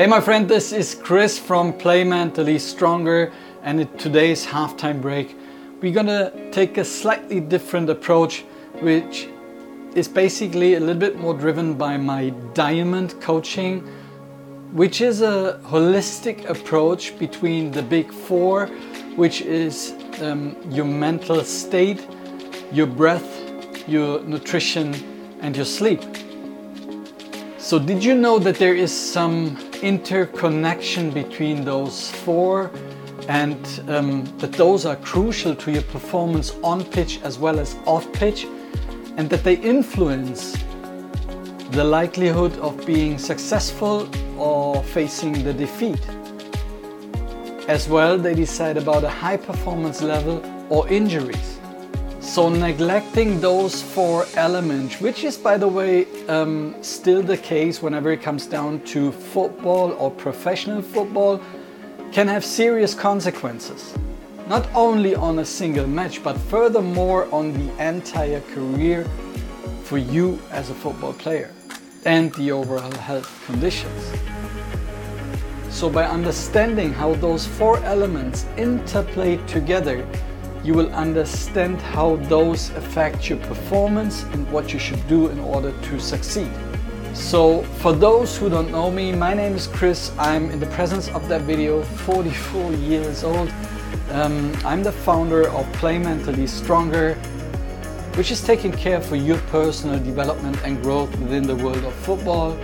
Hey my friend, this is Chris from Play Mentally Stronger and in today's halftime break we're gonna take a slightly different approach which is basically a little bit more driven by my diamond coaching which is a holistic approach between the big four which is um, your mental state, your breath, your nutrition and your sleep. So did you know that there is some interconnection between those four and um, that those are crucial to your performance on pitch as well as off pitch and that they influence the likelihood of being successful or facing the defeat. As well, they decide about a high performance level or injuries. So neglecting those four elements, which is by the way um, still the case whenever it comes down to football or professional football, can have serious consequences. Not only on a single match, but furthermore on the entire career for you as a football player and the overall health conditions. So by understanding how those four elements interplay together, you will understand how those affect your performance and what you should do in order to succeed. So for those who don't know me, my name is Chris. I'm in the presence of that video, 44 years old. Um, I'm the founder of Play Mentally Stronger, which is taking care for your personal development and growth within the world of football.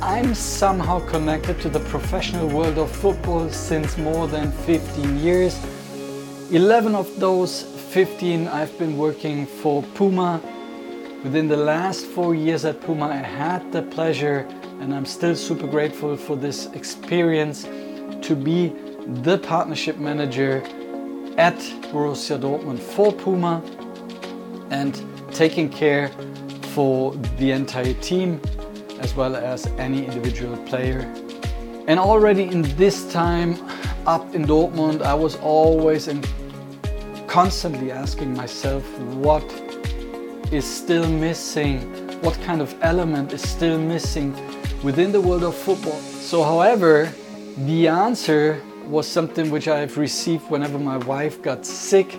I'm somehow connected to the professional world of football since more than 15 years 11 of those 15 I've been working for Puma. Within the last four years at Puma, I had the pleasure, and I'm still super grateful for this experience, to be the partnership manager at Borussia Dortmund for Puma and taking care for the entire team as well as any individual player. And already in this time up in Dortmund, I was always in constantly asking myself what is still missing, what kind of element is still missing within the world of football. So, however, the answer was something which I've received whenever my wife got sick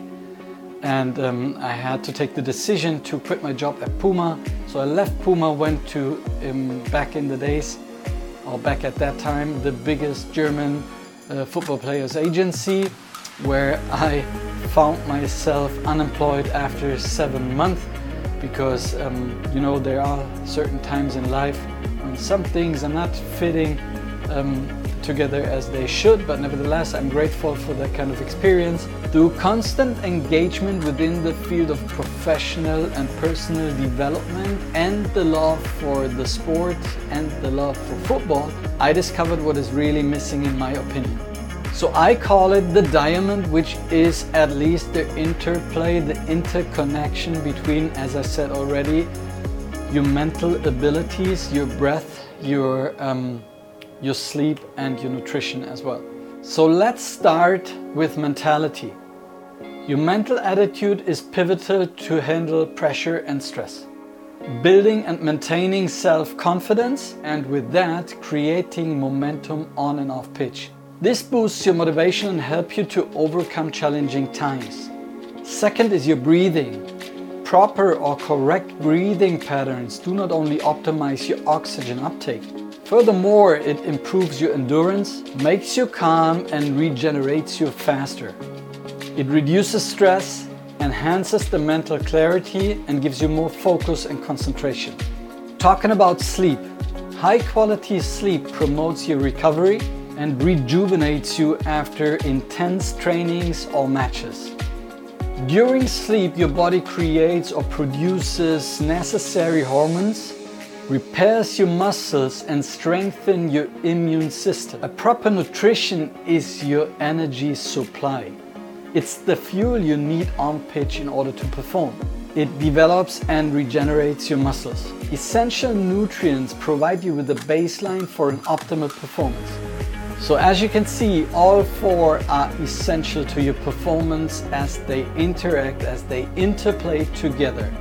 and um, I had to take the decision to quit my job at Puma. So I left Puma, went to um, back in the days, or back at that time, the biggest German uh, football players agency, where I found myself unemployed after seven months because um, you know there are certain times in life when some things are not fitting um, together as they should but nevertheless I'm grateful for that kind of experience. Through constant engagement within the field of professional and personal development and the love for the sport and the love for football I discovered what is really missing in my opinion so I call it the diamond, which is at least the interplay, the interconnection between, as I said already, your mental abilities, your breath, your, um, your sleep, and your nutrition as well. So let's start with mentality. Your mental attitude is pivotal to handle pressure and stress. Building and maintaining self confidence, and with that, creating momentum on and off pitch. This boosts your motivation and helps you to overcome challenging times. Second is your breathing. Proper or correct breathing patterns do not only optimize your oxygen uptake, furthermore, it improves your endurance, makes you calm, and regenerates you faster. It reduces stress, enhances the mental clarity, and gives you more focus and concentration. Talking about sleep, high quality sleep promotes your recovery and rejuvenates you after intense trainings or matches. During sleep, your body creates or produces necessary hormones, repairs your muscles, and strengthens your immune system. A proper nutrition is your energy supply. It's the fuel you need on pitch in order to perform. It develops and regenerates your muscles. Essential nutrients provide you with a baseline for an optimal performance. So as you can see, all four are essential to your performance as they interact, as they interplay together.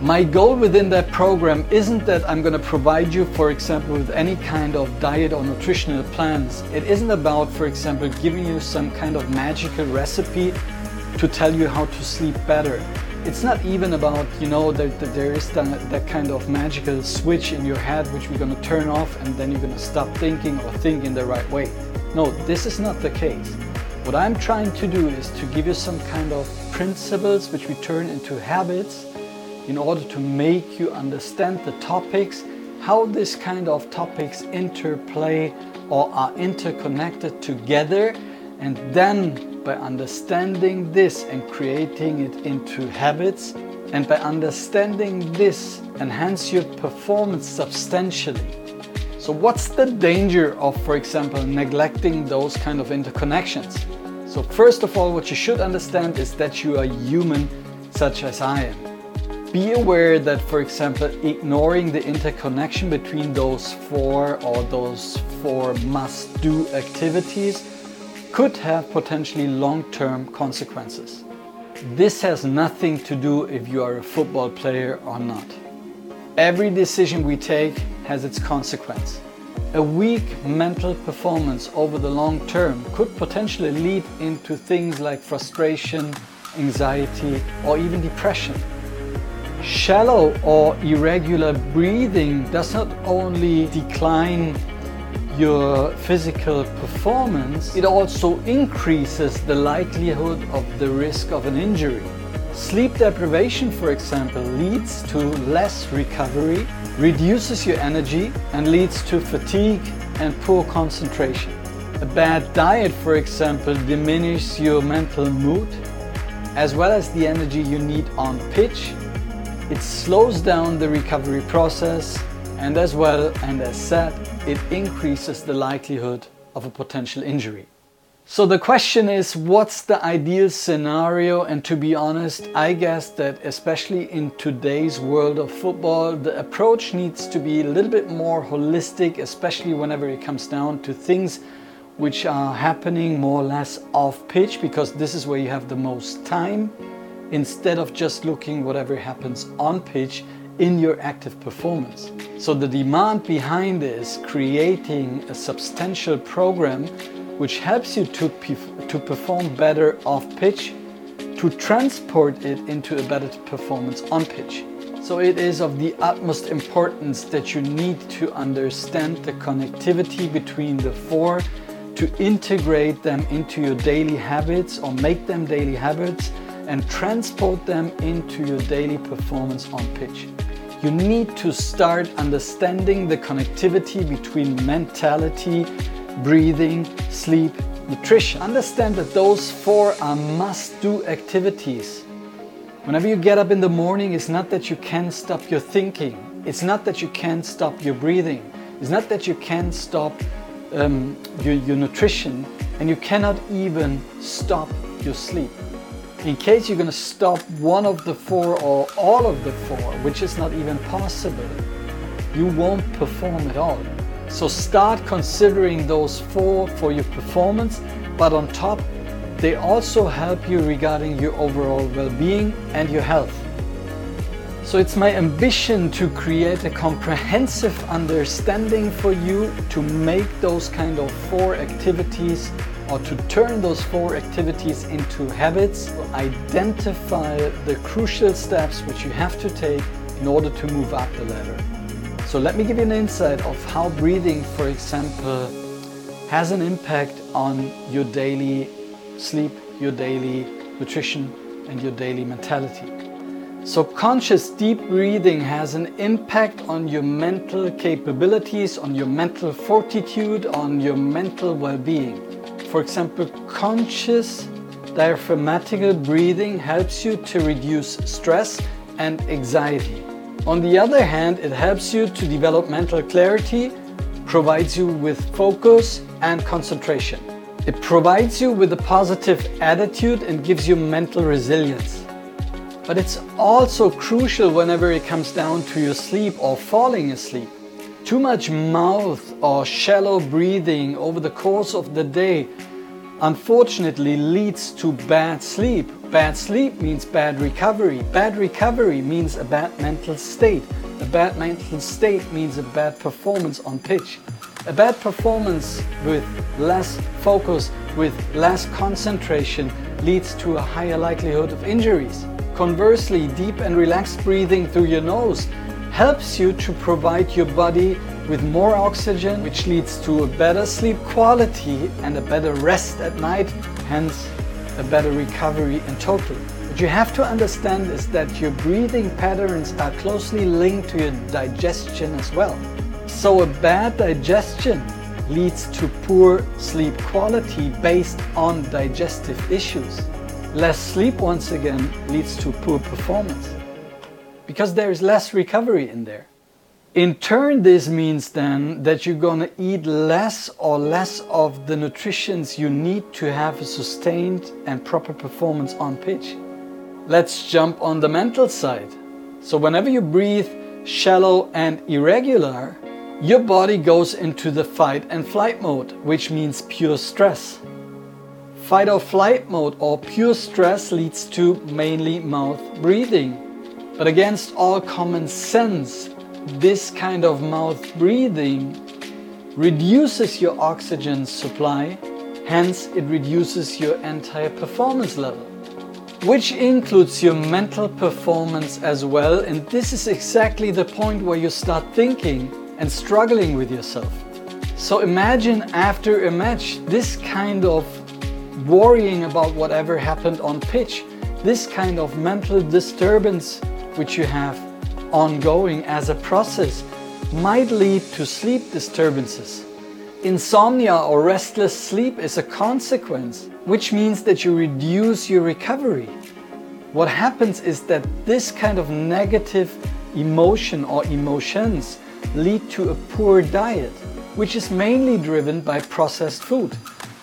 My goal within that program isn't that I'm going to provide you, for example, with any kind of diet or nutritional plans. It isn't about, for example, giving you some kind of magical recipe to tell you how to sleep better. It's not even about, you know, that, that there is that, that kind of magical switch in your head which we're going to turn off and then you're going to stop thinking or think in the right way. No, this is not the case. What I'm trying to do is to give you some kind of principles which we turn into habits in order to make you understand the topics, how this kind of topics interplay or are interconnected together, and then by understanding this and creating it into habits, and by understanding this, enhance your performance substantially. So, what's the danger of, for example, neglecting those kind of interconnections? So, first of all, what you should understand is that you are human, such as I am. Be aware that, for example, ignoring the interconnection between those four or those four must do activities could have potentially long term consequences. This has nothing to do if you are a football player or not. Every decision we take has its consequence. A weak mental performance over the long term could potentially lead into things like frustration, anxiety, or even depression. Shallow or irregular breathing does not only decline your physical performance, it also increases the likelihood of the risk of an injury. Sleep deprivation, for example, leads to less recovery, reduces your energy, and leads to fatigue and poor concentration. A bad diet, for example, diminishes your mental mood as well as the energy you need on pitch it slows down the recovery process and as well and as said, it increases the likelihood of a potential injury. So the question is what's the ideal scenario and to be honest I guess that especially in today's world of football the approach needs to be a little bit more holistic especially whenever it comes down to things which are happening more or less off pitch because this is where you have the most time instead of just looking whatever happens on pitch in your active performance. So the demand behind is creating a substantial program which helps you to, to perform better off pitch, to transport it into a better performance on pitch. So it is of the utmost importance that you need to understand the connectivity between the four to integrate them into your daily habits or make them daily habits and transport them into your daily performance on pitch. You need to start understanding the connectivity between mentality, breathing, sleep, nutrition. Understand that those four are must do activities. Whenever you get up in the morning, it's not that you can't stop your thinking, it's not that you can't stop your breathing, it's not that you can't stop um, your, your nutrition, and you cannot even stop your sleep in case you're going to stop one of the four or all of the four, which is not even possible, you won't perform at all. So start considering those four for your performance, but on top, they also help you regarding your overall well being and your health. So it's my ambition to create a comprehensive understanding for you to make those kind of four activities or to turn those four activities into habits, identify the crucial steps which you have to take in order to move up the ladder. So let me give you an insight of how breathing, for example, has an impact on your daily sleep, your daily nutrition, and your daily mentality. So, conscious deep breathing has an impact on your mental capabilities, on your mental fortitude, on your mental well being. For example, conscious diaphragmatical breathing helps you to reduce stress and anxiety. On the other hand, it helps you to develop mental clarity, provides you with focus and concentration. It provides you with a positive attitude and gives you mental resilience. But it's also crucial whenever it comes down to your sleep or falling asleep. Too much mouth or shallow breathing over the course of the day unfortunately leads to bad sleep. Bad sleep means bad recovery. Bad recovery means a bad mental state. A bad mental state means a bad performance on pitch. A bad performance with less focus, with less concentration leads to a higher likelihood of injuries. Conversely, deep and relaxed breathing through your nose helps you to provide your body with more oxygen, which leads to a better sleep quality and a better rest at night, hence a better recovery in total. What you have to understand is that your breathing patterns are closely linked to your digestion as well. So a bad digestion leads to poor sleep quality based on digestive issues. Less sleep, once again, leads to poor performance because there is less recovery in there. In turn, this means then that you're gonna eat less or less of the nutritions you need to have a sustained and proper performance on pitch. Let's jump on the mental side. So, whenever you breathe shallow and irregular, your body goes into the fight and flight mode, which means pure stress. Fight or flight mode or pure stress leads to mainly mouth breathing. But against all common sense, this kind of mouth breathing reduces your oxygen supply, hence, it reduces your entire performance level, which includes your mental performance as well. And this is exactly the point where you start thinking and struggling with yourself. So imagine after a match, this kind of worrying about whatever happened on pitch, this kind of mental disturbance which you have ongoing as a process might lead to sleep disturbances. Insomnia or restless sleep is a consequence, which means that you reduce your recovery. What happens is that this kind of negative emotion or emotions lead to a poor diet, which is mainly driven by processed food.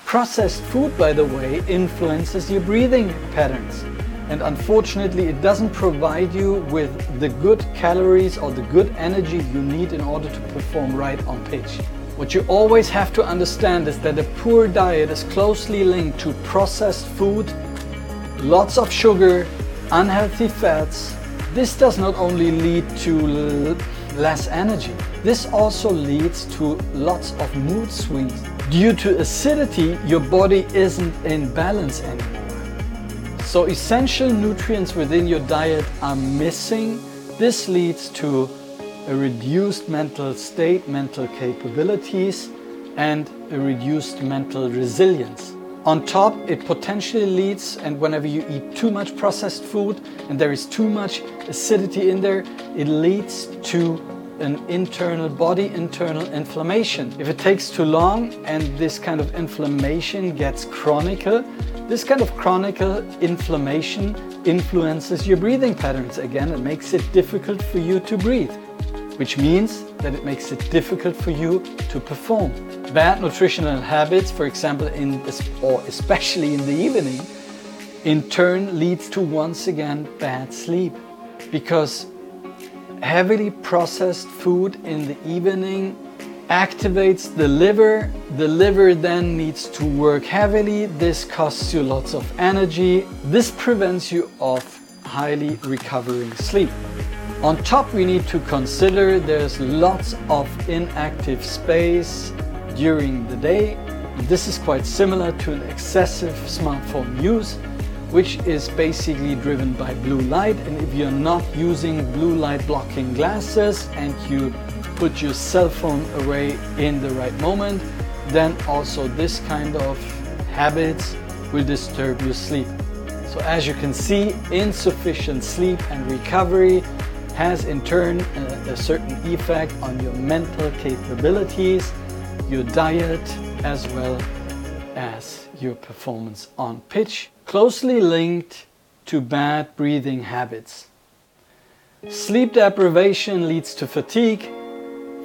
Processed food, by the way, influences your breathing patterns and unfortunately it doesn't provide you with the good calories or the good energy you need in order to perform right on pitch. What you always have to understand is that a poor diet is closely linked to processed food, lots of sugar, unhealthy fats. This does not only lead to less energy, this also leads to lots of mood swings. Due to acidity, your body isn't in balance anymore. So essential nutrients within your diet are missing. This leads to a reduced mental state, mental capabilities, and a reduced mental resilience. On top, it potentially leads, and whenever you eat too much processed food and there is too much acidity in there, it leads to an internal body internal inflammation. If it takes too long and this kind of inflammation gets chronic, this kind of chronic uh, inflammation influences your breathing patterns again and makes it difficult for you to breathe, which means that it makes it difficult for you to perform. Bad nutritional habits, for example, in or especially in the evening, in turn leads to once again bad sleep because heavily processed food in the evening activates the liver. The liver then needs to work heavily. This costs you lots of energy. This prevents you of highly recovering sleep. On top, we need to consider there's lots of inactive space during the day. This is quite similar to an excessive smartphone use, which is basically driven by blue light. And if you're not using blue light blocking glasses and you put your cell phone away in the right moment, then also this kind of habits will disturb your sleep. So as you can see, insufficient sleep and recovery has in turn a, a certain effect on your mental capabilities, your diet, as well as your performance on pitch, closely linked to bad breathing habits. Sleep deprivation leads to fatigue,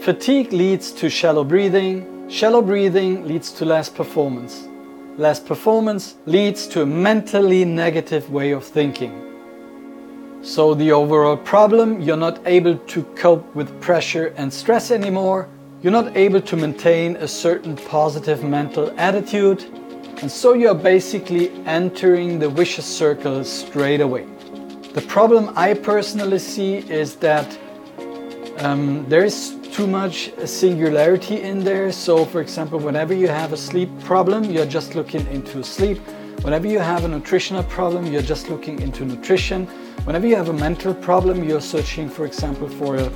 Fatigue leads to shallow breathing. Shallow breathing leads to less performance. Less performance leads to a mentally negative way of thinking. So, the overall problem you're not able to cope with pressure and stress anymore. You're not able to maintain a certain positive mental attitude. And so you are basically entering the vicious circle straight away. The problem I personally see is that um, there is too much singularity in there. So, for example, whenever you have a sleep problem, you're just looking into sleep. Whenever you have a nutritional problem, you're just looking into nutrition. Whenever you have a mental problem, you're searching, for example, for a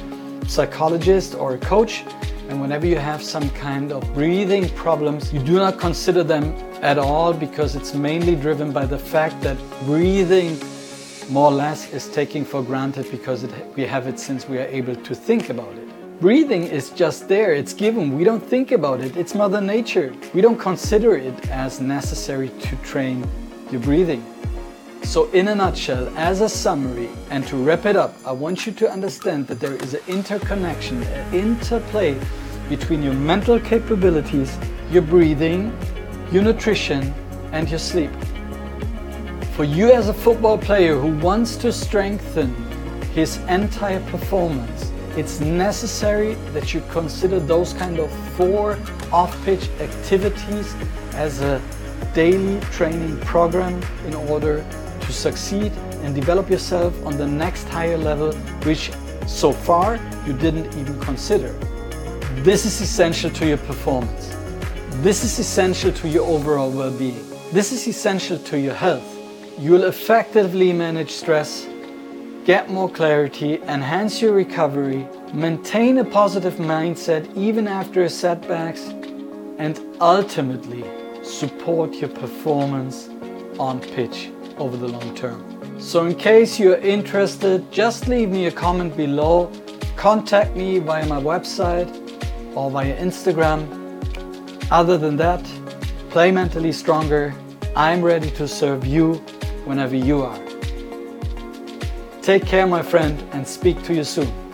psychologist or a coach. And whenever you have some kind of breathing problems, you do not consider them at all because it's mainly driven by the fact that breathing more or less is taking for granted because it, we have it since we are able to think about it. Breathing is just there, it's given, we don't think about it, it's Mother Nature. We don't consider it as necessary to train your breathing. So, in a nutshell, as a summary, and to wrap it up, I want you to understand that there is an interconnection, an interplay between your mental capabilities, your breathing, your nutrition, and your sleep. For you, as a football player who wants to strengthen his entire performance, it's necessary that you consider those kind of four off pitch activities as a daily training program in order to succeed and develop yourself on the next higher level, which so far you didn't even consider. This is essential to your performance. This is essential to your overall well being. This is essential to your health. You will effectively manage stress, get more clarity, enhance your recovery, maintain a positive mindset even after setbacks, and ultimately support your performance on pitch over the long term. So in case you're interested, just leave me a comment below, contact me via my website or via Instagram. Other than that, play mentally stronger. I'm ready to serve you whenever you are. Take care, my friend, and speak to you soon.